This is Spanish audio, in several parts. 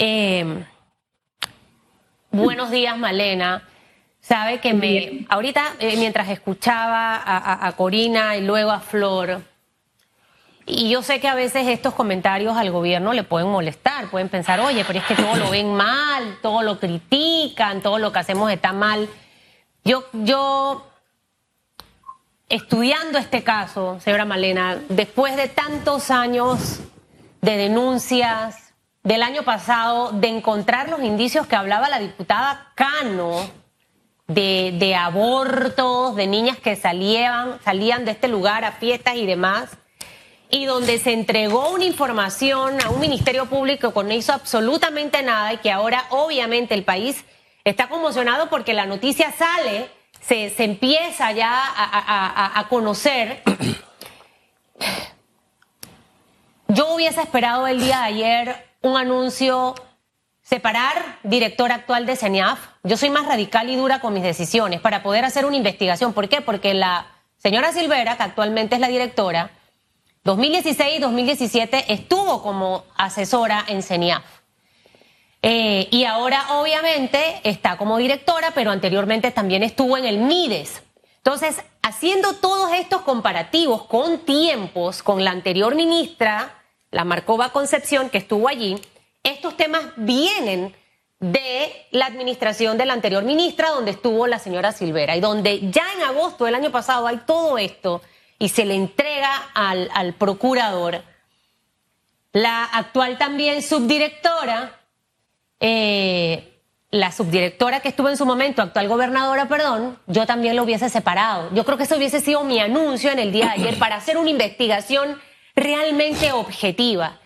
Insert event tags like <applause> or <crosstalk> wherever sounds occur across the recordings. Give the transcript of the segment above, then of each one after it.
Eh, buenos días, Malena. Sabe que me. Ahorita, eh, mientras escuchaba a, a Corina y luego a Flor, y yo sé que a veces estos comentarios al gobierno le pueden molestar, pueden pensar, oye, pero es que todo lo ven mal, todo lo critican, todo lo que hacemos está mal. Yo, yo estudiando este caso, señora Malena, después de tantos años de denuncias, del año pasado, de encontrar los indicios que hablaba la diputada Cano, de, abortos, de niñas que salían, salían de este lugar a fiestas y demás, y donde se entregó una información a un ministerio público que no hizo absolutamente nada y que ahora obviamente el país está conmocionado porque la noticia sale, se, se empieza ya a, a, a conocer. Yo hubiese esperado el día de ayer un anuncio separar director actual de CENIAF. Yo soy más radical y dura con mis decisiones para poder hacer una investigación. ¿Por qué? Porque la señora Silvera, que actualmente es la directora, 2016 y 2017 estuvo como asesora en CENIAF. Eh, y ahora obviamente está como directora, pero anteriormente también estuvo en el MIDES. Entonces, haciendo todos estos comparativos con tiempos, con la anterior ministra, la Marcova Concepción, que estuvo allí, estos temas vienen de la administración de la anterior ministra, donde estuvo la señora Silvera, y donde ya en agosto del año pasado hay todo esto y se le entrega al, procurador. La actual también subdirectora, eh, la subdirectora que estuvo en su momento, actual gobernadora, perdón, yo también lo hubiese separado. Yo creo que eso hubiese sido mi anuncio en el día de ayer para hacer una investigación realmente objetiva.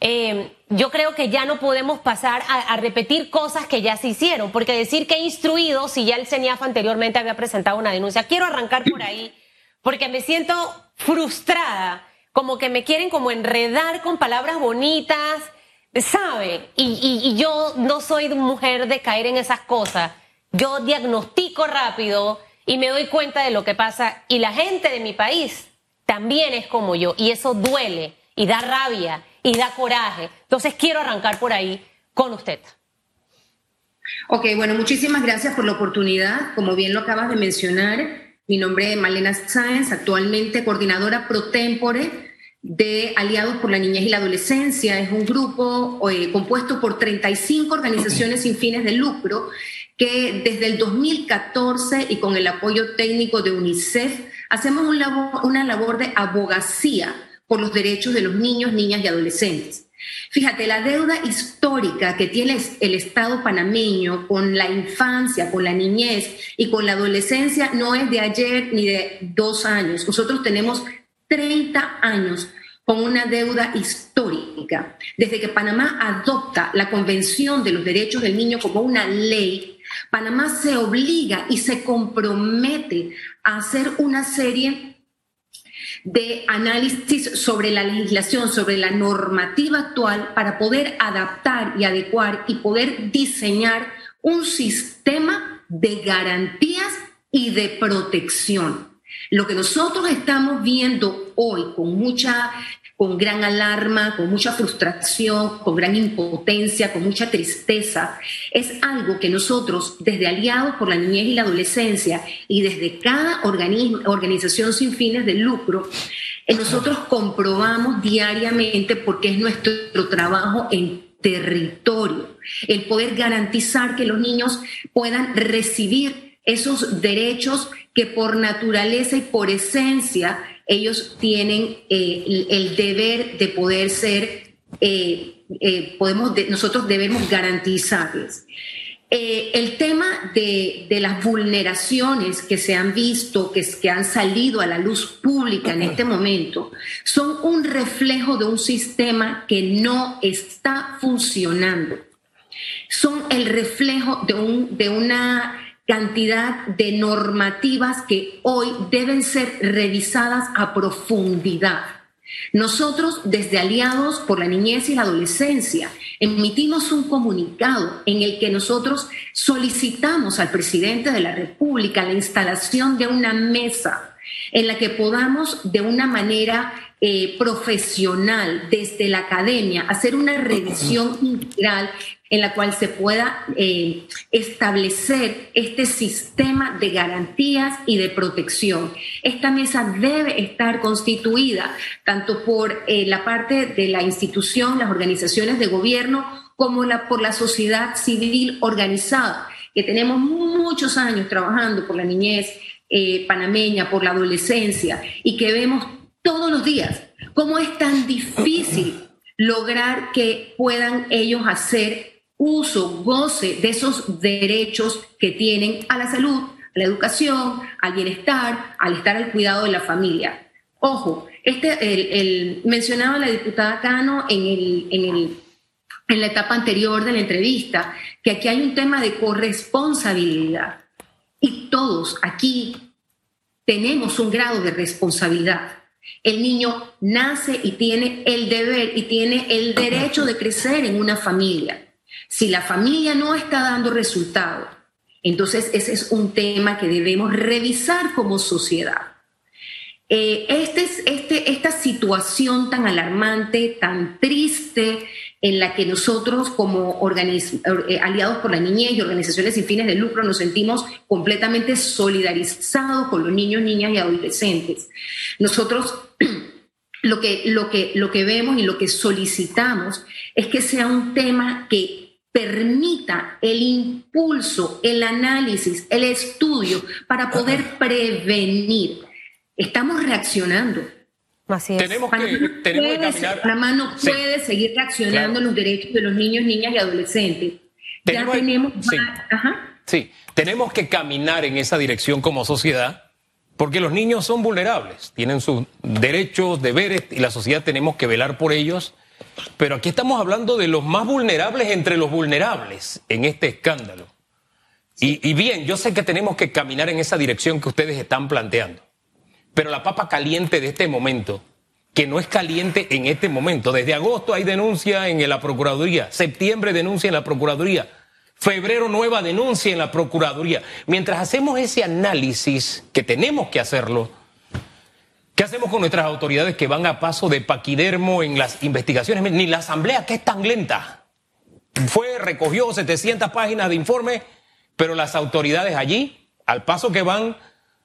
Eh, yo creo que ya no podemos pasar a, repetir cosas que ya se hicieron, porque decir que he instruido si ya el CENIAF anteriormente había presentado una denuncia, quiero arrancar por ahí, porque me siento frustrada, como que me quieren como enredar con palabras bonitas, ¿sabe? Y, y yo no soy mujer de caer en esas cosas. Yo diagnostico rápido y me doy cuenta de lo que pasa y la gente de mi país también es como yo y eso duele y da rabia y da coraje. Entonces quiero arrancar por ahí con usted. Ok, bueno, muchísimas gracias por la oportunidad. Como bien lo acabas de mencionar, mi nombre es Malena Sáenz, actualmente coordinadora pro tempore de Aliados por la Niñez y la Adolescencia. Es un grupo eh, compuesto por 35 organizaciones sin fines de lucro que desde el 2014 y con el apoyo técnico de UNICEF hacemos una labor de abogacía por los derechos de los niños, niñas y adolescentes. Fíjate, la deuda histórica que tiene el Estado panameño con la infancia, con la niñez y con la adolescencia no es de ayer ni de dos años. Nosotros tenemos 30 años con una deuda histórica. Desde que Panamá adopta la Convención de los Derechos del Niño como una ley, Panamá se obliga y se compromete a hacer una serie de análisis sobre la legislación, sobre la normativa actual para poder adaptar y adecuar y poder diseñar un sistema de garantías y de protección. Lo que nosotros estamos viendo hoy con mucha con gran alarma, con mucha frustración, con gran impotencia, con mucha tristeza, es algo que nosotros, desde Aliados por la Niñez y la Adolescencia y desde cada organización sin fines de lucro, eh, nosotros comprobamos diariamente porque es nuestro trabajo en territorio, el poder garantizar que los niños puedan recibir esos derechos que por naturaleza y por esencia ellos tienen eh, el, deber de poder ser, eh, eh, podemos, de, nosotros debemos garantizarles. el tema de, de, las vulneraciones que se han visto, que, que han salido a la luz pública en este momento, son un reflejo de un sistema que no está funcionando. Son el reflejo de, un, de una cantidad de normativas que hoy deben ser revisadas a profundidad. Nosotros, desde Aliados por la Niñez y la Adolescencia, emitimos un comunicado en el que nosotros solicitamos al presidente de la República la instalación de una mesa en la que podamos de una manera eh, profesional desde la academia, hacer una revisión integral en la cual se pueda eh, establecer este sistema de garantías y de protección. Esta mesa debe estar constituida tanto por eh, la parte de la institución, las organizaciones de gobierno, como la, por la sociedad civil organizada, que tenemos muchos años trabajando por la niñez eh, panameña, por la adolescencia, y que vemos todos los días cómo es tan difícil lograr que puedan ellos hacer uso, goce de esos derechos que tienen a la salud, a la educación, al bienestar, al estar al cuidado de la familia. Ojo, este, el, mencionaba la diputada Cano en, el, en, el, en la etapa anterior de la entrevista, que aquí hay un tema de corresponsabilidad. Y todos aquí tenemos un grado de responsabilidad. El niño nace y tiene el deber y tiene el derecho de crecer en una familia. Si la familia no está dando resultado, entonces ese es un tema que debemos revisar como sociedad. Eh, este, este, esta situación tan alarmante, tan triste, en la que nosotros como eh, aliados por la niñez y organizaciones sin fines de lucro nos sentimos completamente solidarizados con los niños, niñas y adolescentes. Nosotros <clears throat> lo que, lo, que, lo que vemos y lo que solicitamos es que sea un tema que permita el impulso, el análisis, el estudio para poder <clears throat> prevenir. Estamos reaccionando. Así es. Tenemos que, tenemos que caminar. Panamá no puede seguir reaccionando los derechos de los niños, niñas y adolescentes. Tenemos, ya tenemos. Sí. sí, tenemos que caminar en esa dirección como sociedad. Porque los niños son vulnerables, tienen sus derechos, deberes y la sociedad tenemos que velar por ellos pero aquí estamos hablando de los más vulnerables entre los vulnerables en este escándalo. Y, bien, yo sé que tenemos que caminar en esa dirección que ustedes están planteando. Pero la papa caliente de este momento, que no es caliente en este momento, desde agosto hay denuncia en la Procuraduría, septiembre denuncia en la Procuraduría, febrero nueva denuncia en la Procuraduría. Mientras hacemos ese análisis, que tenemos que hacerlo, ¿Qué hacemos con nuestras autoridades que van a paso de paquidermo en las investigaciones? Ni la asamblea, que es tan lenta. Fue, recogió 700 páginas de informe, pero las autoridades allí, al paso que van,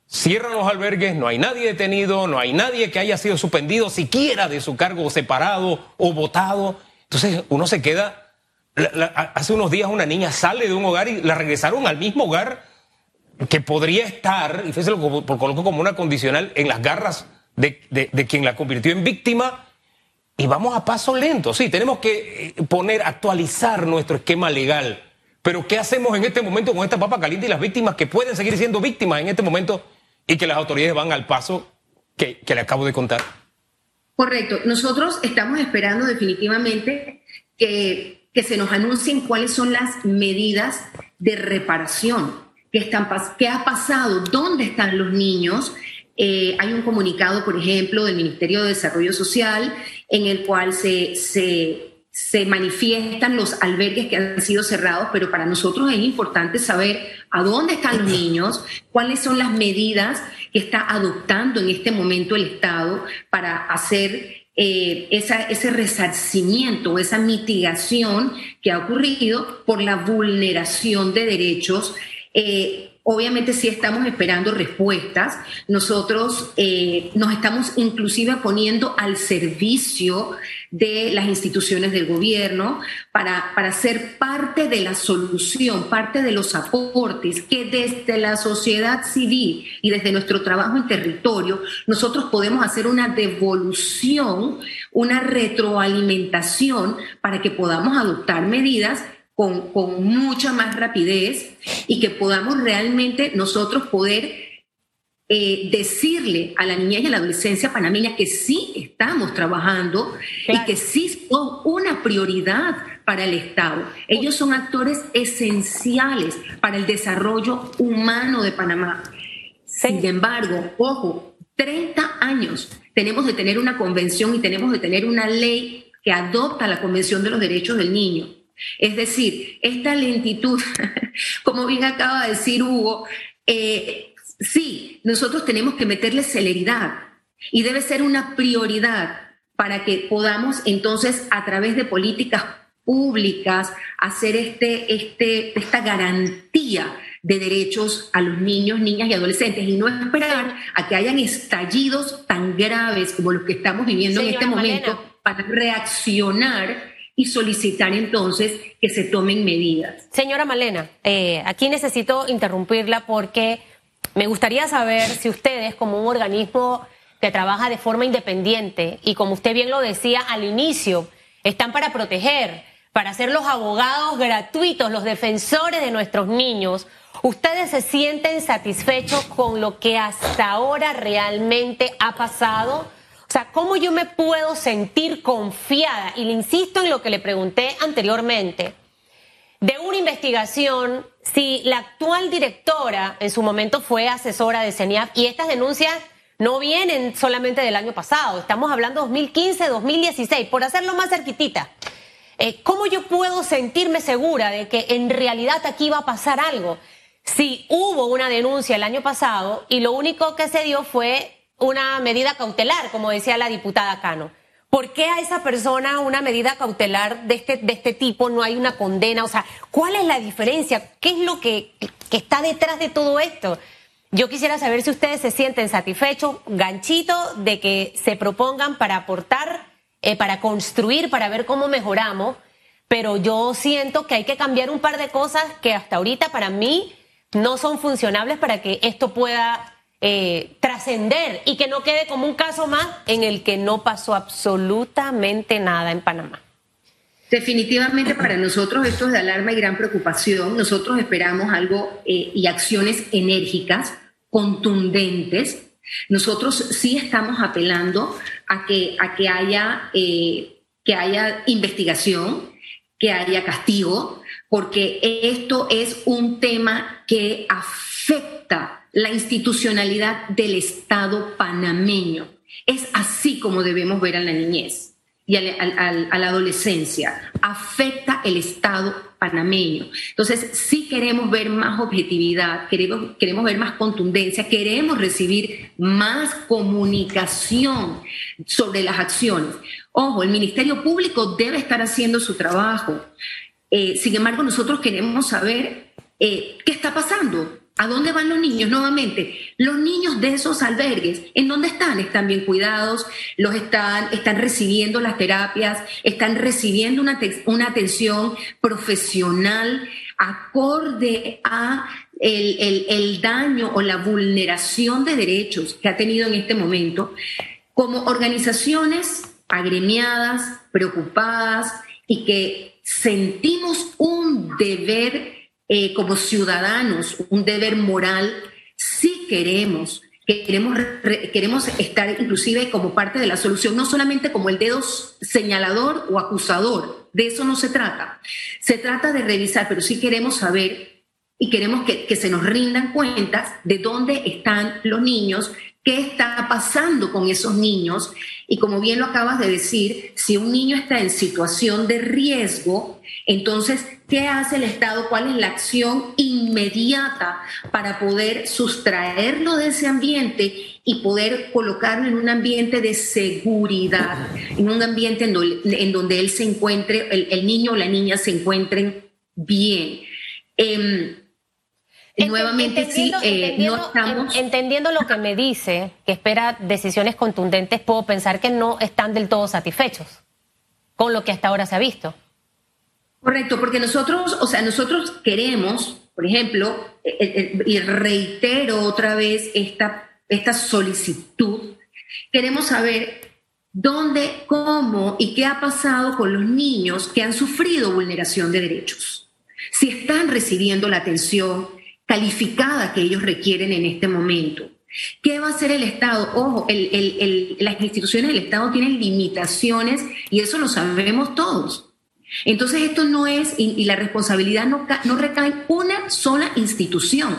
cierran los albergues, no hay nadie detenido, no hay nadie que haya sido suspendido siquiera de su cargo separado o votado. Entonces uno se queda... hace unos días una niña sale de un hogar y la regresaron al mismo hogar que podría estar, y fíjese lo coloco como una condicional, en las garras de, quien la convirtió en víctima y vamos a paso lento. Sí, tenemos que eh, poner, actualizar nuestro esquema legal. Pero ¿qué hacemos en este momento con esta papa caliente y las víctimas que pueden seguir siendo víctimas en este momento y que las autoridades van al paso que, que le acabo de contar? Correcto. Nosotros estamos esperando definitivamente que, que se nos anuncien cuáles son las medidas de reparación. ¿Qué, están, ¿Qué ha pasado? ¿Dónde están los niños? Eh, hay un comunicado, por ejemplo, del Ministerio de Desarrollo Social en el cual se, se, manifiestan los albergues que han sido cerrados, pero para nosotros es importante saber a dónde están los niños, cuáles son las medidas que está adoptando en este momento el Estado para hacer eh, ese resarcimiento, esa mitigación que ha ocurrido por la vulneración de derechos. Eh, Obviamente sí estamos esperando respuestas. Nosotros eh, nos estamos inclusive poniendo al servicio de las instituciones del gobierno para, para ser parte de la solución, parte de los aportes que desde la sociedad civil y desde nuestro trabajo en territorio nosotros podemos hacer una devolución, una retroalimentación para que podamos adoptar medidas con, con mucha más rapidez y que podamos realmente nosotros poder eh, decirle a la niña y a la adolescencia panameña que sí estamos trabajando y que sí son una prioridad para el Estado. Ellos son actores esenciales para el desarrollo humano de Panamá. Sin embargo, ojo, 30 años tenemos de tener una convención y tenemos de tener una ley que adopta la Convención de los Derechos del Niño. Es decir, esta lentitud, <laughs> como bien acaba de decir Hugo, eh, sí, nosotros tenemos que meterle celeridad, y debe ser una prioridad para que podamos entonces a través de políticas públicas hacer este, este, esta garantía de derechos a los niños, niñas y adolescentes y no esperar a que hayan estallidos tan graves como los que estamos viviendo en este momento para reaccionar y solicitar entonces que se tomen medidas. Señora Malena, eh, aquí necesito interrumpirla porque me gustaría saber si ustedes como un organismo que trabaja de forma independiente y como usted bien lo decía al inicio, están para proteger, para ser los abogados gratuitos, los defensores de nuestros niños, ¿Ustedes se sienten satisfechos con lo que hasta ahora realmente ha pasado? O sea, ¿cómo yo me puedo sentir confiada? Y le insisto en lo que le pregunté anteriormente, de una investigación, si la actual directora en su momento fue asesora de CENIAF y estas denuncias no vienen solamente del año pasado, estamos hablando 2015, 2016, por hacerlo más cerquitita. Eh, ¿Cómo yo puedo sentirme segura de que en realidad aquí va a pasar algo? Si hubo una denuncia el año pasado y lo único que se dio fue una medida cautelar, como decía la diputada Cano. ¿Por qué a esa persona una medida cautelar de este, de este tipo no hay una condena? O sea, ¿cuál es la diferencia? ¿Qué es lo que, que está detrás de todo esto? Yo quisiera saber si ustedes se sienten satisfechos, ganchito, de que se propongan para aportar, eh, para construir, para ver cómo mejoramos, pero yo siento que hay que cambiar un par de cosas que hasta ahorita para mí no son funcionables para que esto pueda eh, trascender y que no quede como un caso más en el que no pasó absolutamente nada en Panamá. Definitivamente para nosotros esto es de alarma y gran preocupación. Nosotros esperamos algo eh, y acciones enérgicas, contundentes. Nosotros sí estamos apelando a que, a que, haya, eh, que haya investigación, que haya castigo, porque esto es un tema que afecta la institucionalidad del Estado panameño. Es así como debemos ver a la niñez y a la, adolescencia. Afecta el Estado panameño. Entonces, sí queremos ver más objetividad, queremos, queremos ver más contundencia, queremos recibir más comunicación sobre las acciones. Ojo, el Ministerio Público debe estar haciendo su trabajo. Eh, sin embargo, nosotros queremos saber eh, qué está pasando. ¿A dónde van los niños? Nuevamente, los niños de esos albergues, ¿en dónde están? ¿Están bien cuidados? ¿Los están, están recibiendo las terapias? ¿Están recibiendo una, una atención profesional acorde a el, el daño o la vulneración de derechos que ha tenido en este momento? Como organizaciones agremiadas, preocupadas y que sentimos un deber eh, como ciudadanos, un deber moral, si queremos, queremos, queremos estar inclusive como parte de la solución, no solamente como el dedo señalador o acusador, de eso no se trata. Se trata de revisar, pero sí queremos saber y queremos que, que se nos rindan cuentas de dónde están los niños, qué está pasando con esos niños y como bien lo acabas de decir, si un niño está en situación de riesgo, entonces, ¿qué hace el Estado? ¿Cuál es la acción inmediata para poder sustraerlo de ese ambiente y poder colocarlo en un ambiente de seguridad, en un ambiente en donde, él se encuentre, el, niño o la niña se encuentren bien? Em, nuevamente sí, eh, no estamos... Entendiendo lo que me dice, que espera decisiones contundentes, puedo pensar que no están del todo satisfechos con lo que hasta ahora se ha visto. Correcto, porque nosotros, o sea, nosotros queremos, por ejemplo, eh, eh, y reitero otra vez esta, esta solicitud, queremos saber dónde, cómo y qué ha pasado con los niños que han sufrido vulneración de derechos. Si están recibiendo la atención calificada que ellos requieren en este momento. ¿Qué va a hacer el Estado? Ojo, las instituciones del Estado tienen limitaciones y eso lo sabemos todos. Entonces esto no es, y, la responsabilidad no, no recae en una sola institución.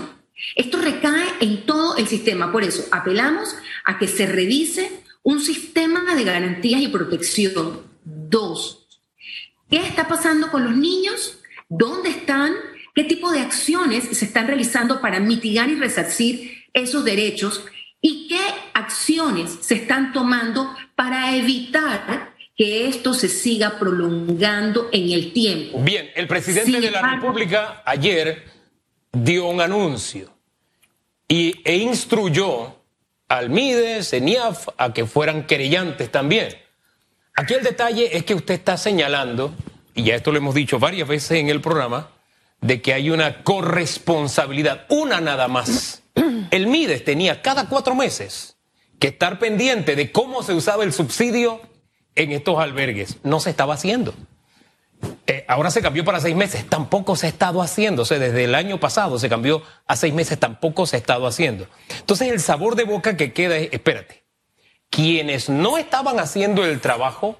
Esto recae en todo el sistema. Por eso apelamos a que se revise un sistema de garantías y protección. Dos, ¿qué está pasando con los niños? ¿Dónde están? ¿Qué tipo de acciones se están realizando para mitigar y resarcir esos derechos? y qué acciones se están tomando para evitar que esto se siga prolongando en el tiempo. Bien, el presidente de la República ayer dio un anuncio y, e instruyó al MIDES, ENIAF, a que fueran querellantes también. Aquí el detalle es que usted está señalando, y ya esto lo hemos dicho varias veces en el programa, de que hay una corresponsabilidad, una nada más. <clears throat> El MIDES tenía cada cuatro meses que estar pendiente de cómo se usaba el subsidio en estos albergues. No se estaba haciendo. Eh, ahora se cambió para seis meses, tampoco se ha estado haciendo. O sea, desde el año pasado se cambió a seis meses, tampoco se ha estado haciendo. Entonces el sabor de boca que queda es, espérate, quienes no estaban haciendo el trabajo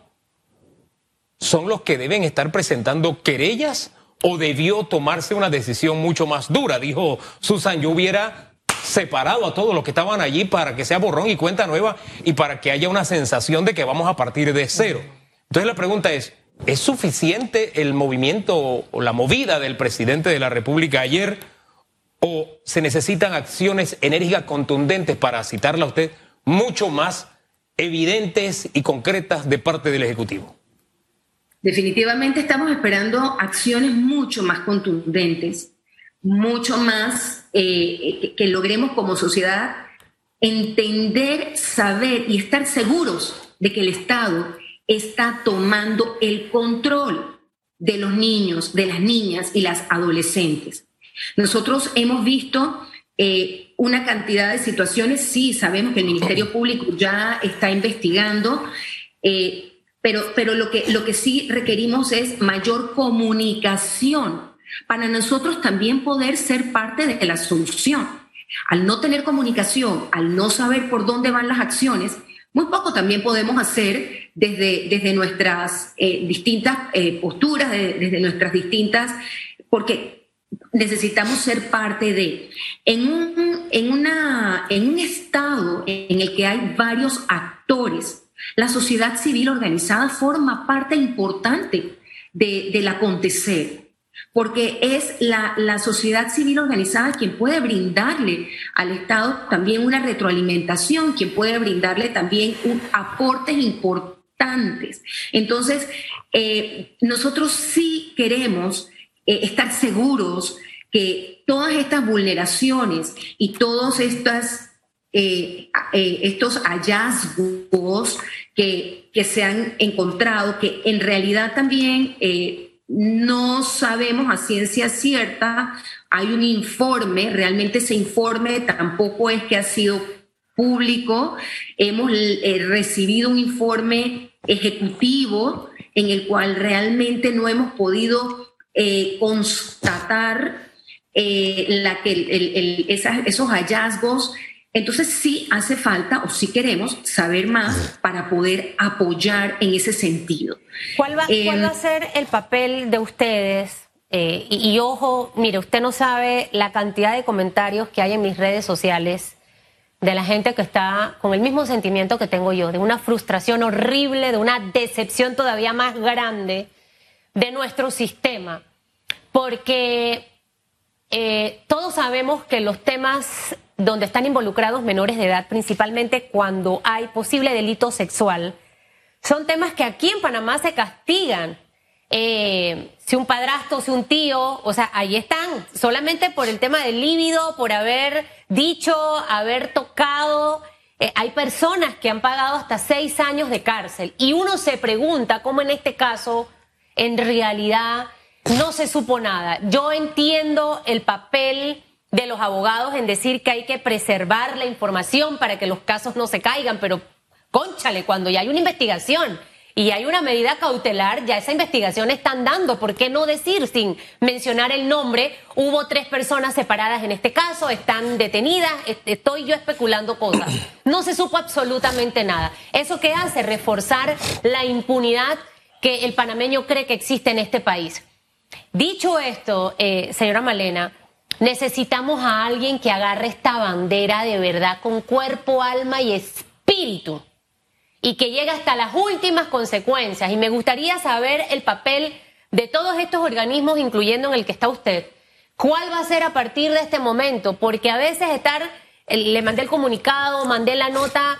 son los que deben estar presentando querellas o debió tomarse una decisión mucho más dura. Dijo Susan, yo hubiera separado a todos los que estaban allí para que sea borrón y cuenta nueva y para que haya una sensación de que vamos a partir de cero. Entonces la pregunta es, ¿es suficiente el movimiento o la movida del presidente de la República ayer o se necesitan acciones enérgicas contundentes para citarla a usted mucho más evidentes y concretas de parte del Ejecutivo? Definitivamente estamos esperando acciones mucho más contundentes, mucho más eh, que logremos como sociedad entender, saber y estar seguros de que el Estado está tomando el control de los niños, de las niñas y las adolescentes. Nosotros hemos visto eh, una cantidad de situaciones, sí, sabemos que el Ministerio Público ya está investigando. Eh, pero, lo, que, lo que sí requerimos es mayor comunicación para nosotros también poder ser parte de la solución. Al no tener comunicación, al no saber por dónde van las acciones, muy poco también podemos hacer desde, desde nuestras eh, distintas eh, posturas, desde nuestras distintas, porque necesitamos ser parte de. En un, en, una, en un estado en el que hay varios actores, la sociedad civil organizada forma parte importante del acontecer, porque es la, la, sociedad civil organizada quien puede brindarle al Estado también una retroalimentación, quien puede brindarle también un, aportes importantes. Entonces, eh, nosotros sí queremos eh, estar seguros que todas estas vulneraciones y todas estas eh, eh, estos hallazgos que, que, se han encontrado, que en realidad también eh, no sabemos a ciencia cierta, hay un informe, realmente ese informe tampoco es que ha sido público, hemos recibido un informe ejecutivo en el cual realmente no hemos podido constatar la que esos hallazgos entonces sí hace falta o sí queremos saber más para poder apoyar en ese sentido. ¿Cuál va, a ser el papel de ustedes? Eh, y, ojo, mire, usted no sabe la cantidad de comentarios que hay en mis redes sociales de la gente que está con el mismo sentimiento que tengo yo, de una frustración horrible, de una decepción todavía más grande de nuestro sistema. Porque eh, todos sabemos que los temas donde están involucrados menores de edad, principalmente cuando hay posible delito sexual, son temas que aquí en Panamá se castigan. Eh, si un padrastro, si un tío, o sea, ahí están, solamente por el tema del líbido, por haber dicho, haber tocado. Eh, hay personas que han pagado hasta seis años de cárcel y uno se pregunta cómo en este caso, en realidad, no se supo nada. Yo entiendo el papel de los abogados en decir que hay que preservar la información para que los casos no se caigan, pero conchale, cuando ya hay una investigación y hay una medida cautelar, ya esa investigación están dando. ¿Por qué no decir sin mencionar el nombre? Hubo tres personas separadas en este caso, están detenidas, estoy yo especulando cosas. <clears throat> No se supo absolutamente nada. ¿Eso qué hace? Reforzar la impunidad que el panameño cree que existe en este país. Dicho esto, eh, señora Malena, Necesitamos a alguien que agarre esta bandera de verdad con cuerpo, alma y espíritu y que llegue hasta las últimas consecuencias. Y me gustaría saber el papel de todos estos organismos, incluyendo en el que está usted. ¿Cuál va a ser a partir de este momento? Porque a veces estar le mandé el comunicado, mandé la nota,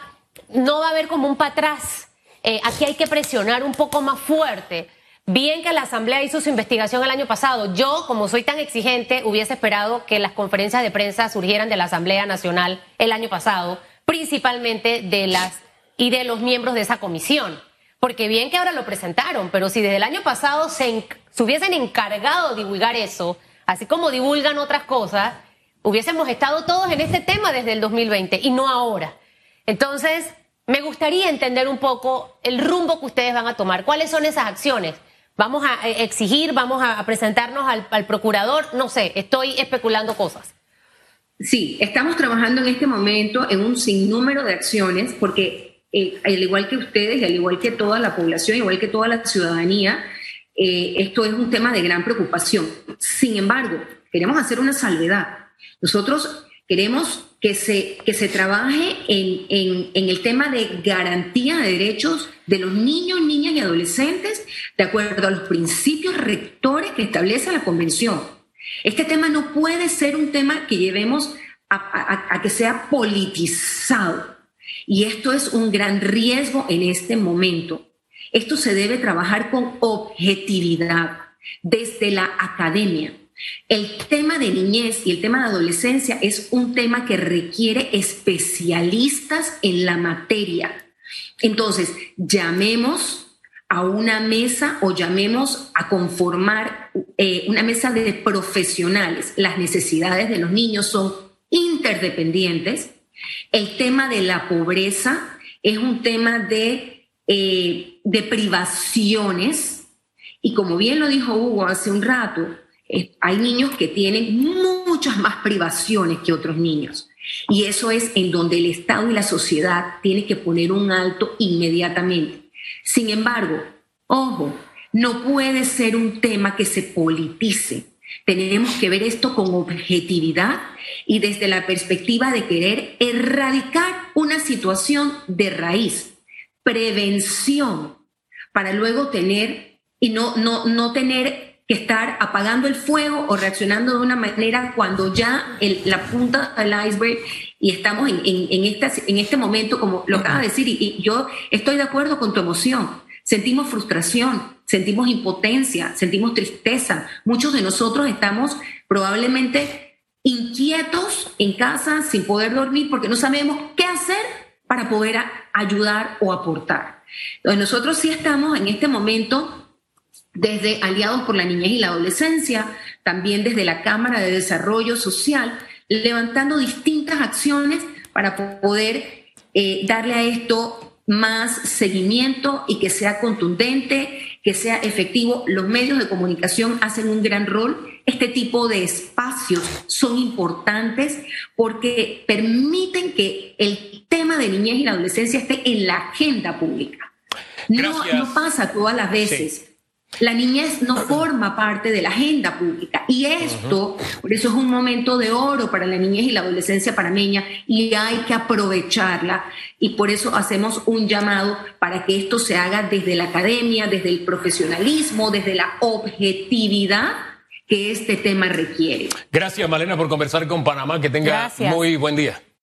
no va a haber como un para atrás. Eh, aquí hay que presionar un poco más fuerte. Bien que la Asamblea hizo su investigación el año pasado. Yo, como soy tan exigente, hubiese esperado que las conferencias de prensa surgieran de la Asamblea Nacional el año pasado, principalmente de las y de los miembros de esa comisión. Porque bien que ahora lo presentaron, pero si desde el año pasado se, se hubiesen encargado de divulgar eso, así como divulgan otras cosas, hubiésemos estado todos en este tema desde el 2020 y no ahora. Entonces, me gustaría entender un poco el rumbo que ustedes van a tomar. ¿Cuáles son esas acciones? ¿Vamos a eh, exigir, vamos a presentarnos al, procurador? No sé, estoy especulando cosas. Sí, estamos trabajando en este momento en un sinnúmero de acciones porque eh, al igual que ustedes al igual que toda la población, igual que toda la ciudadanía, eh, esto es un tema de gran preocupación. Sin embargo, queremos hacer una salvedad. Nosotros queremos que se, que se trabaje en, en, el tema de garantía de derechos de los niños, niñas y adolescentes de acuerdo a los principios rectores que establece la Convención. Este tema no puede ser un tema que llevemos a, que sea politizado. Y esto es un gran riesgo en este momento. Esto se debe trabajar con objetividad desde la academia. El tema de niñez y el tema de adolescencia es un tema que requiere especialistas en la materia. Entonces, llamemos a una mesa o llamemos a conformar eh, una mesa de profesionales. Las necesidades de los niños son interdependientes. El tema de la pobreza es un tema de, eh, de privaciones. Y como bien lo dijo Hugo hace un rato, hay niños que tienen muchas más privaciones que otros niños. Y eso es en donde el Estado y la sociedad tienen que poner un alto inmediatamente. Sin embargo, ojo, no puede ser un tema que se politice. Tenemos que ver esto con objetividad y desde la perspectiva de querer erradicar una situación de raíz, prevención, para luego tener y no, no, no tener que estar apagando el fuego o reaccionando de una manera cuando ya la punta del iceberg y estamos en, en, este momento, como lo acaba de decir, y, yo estoy de acuerdo con tu emoción. Sentimos frustración, sentimos impotencia, sentimos tristeza. Muchos de nosotros estamos probablemente inquietos en casa sin poder dormir porque no sabemos qué hacer para poder ayudar o aportar. Entonces nosotros sí estamos en este momento desde Aliados por la Niñez y la Adolescencia, también desde la Cámara de Desarrollo Social, levantando distintas acciones para poder eh, darle a esto más seguimiento y que sea contundente, que sea efectivo. Los medios de comunicación hacen un gran rol. Este tipo de espacios son importantes porque permiten que el tema de niñez y la adolescencia esté en la agenda pública. No, no, pasa todas las veces. La niñez no forma parte de la agenda pública. Y esto, por eso es un momento de oro para la niñez y la adolescencia parameña y hay que aprovecharla. Y por eso hacemos un llamado para que esto se haga desde la academia, desde el profesionalismo, desde la objetividad que este tema requiere. Gracias Malena por conversar con Panamá, que tenga muy buen día.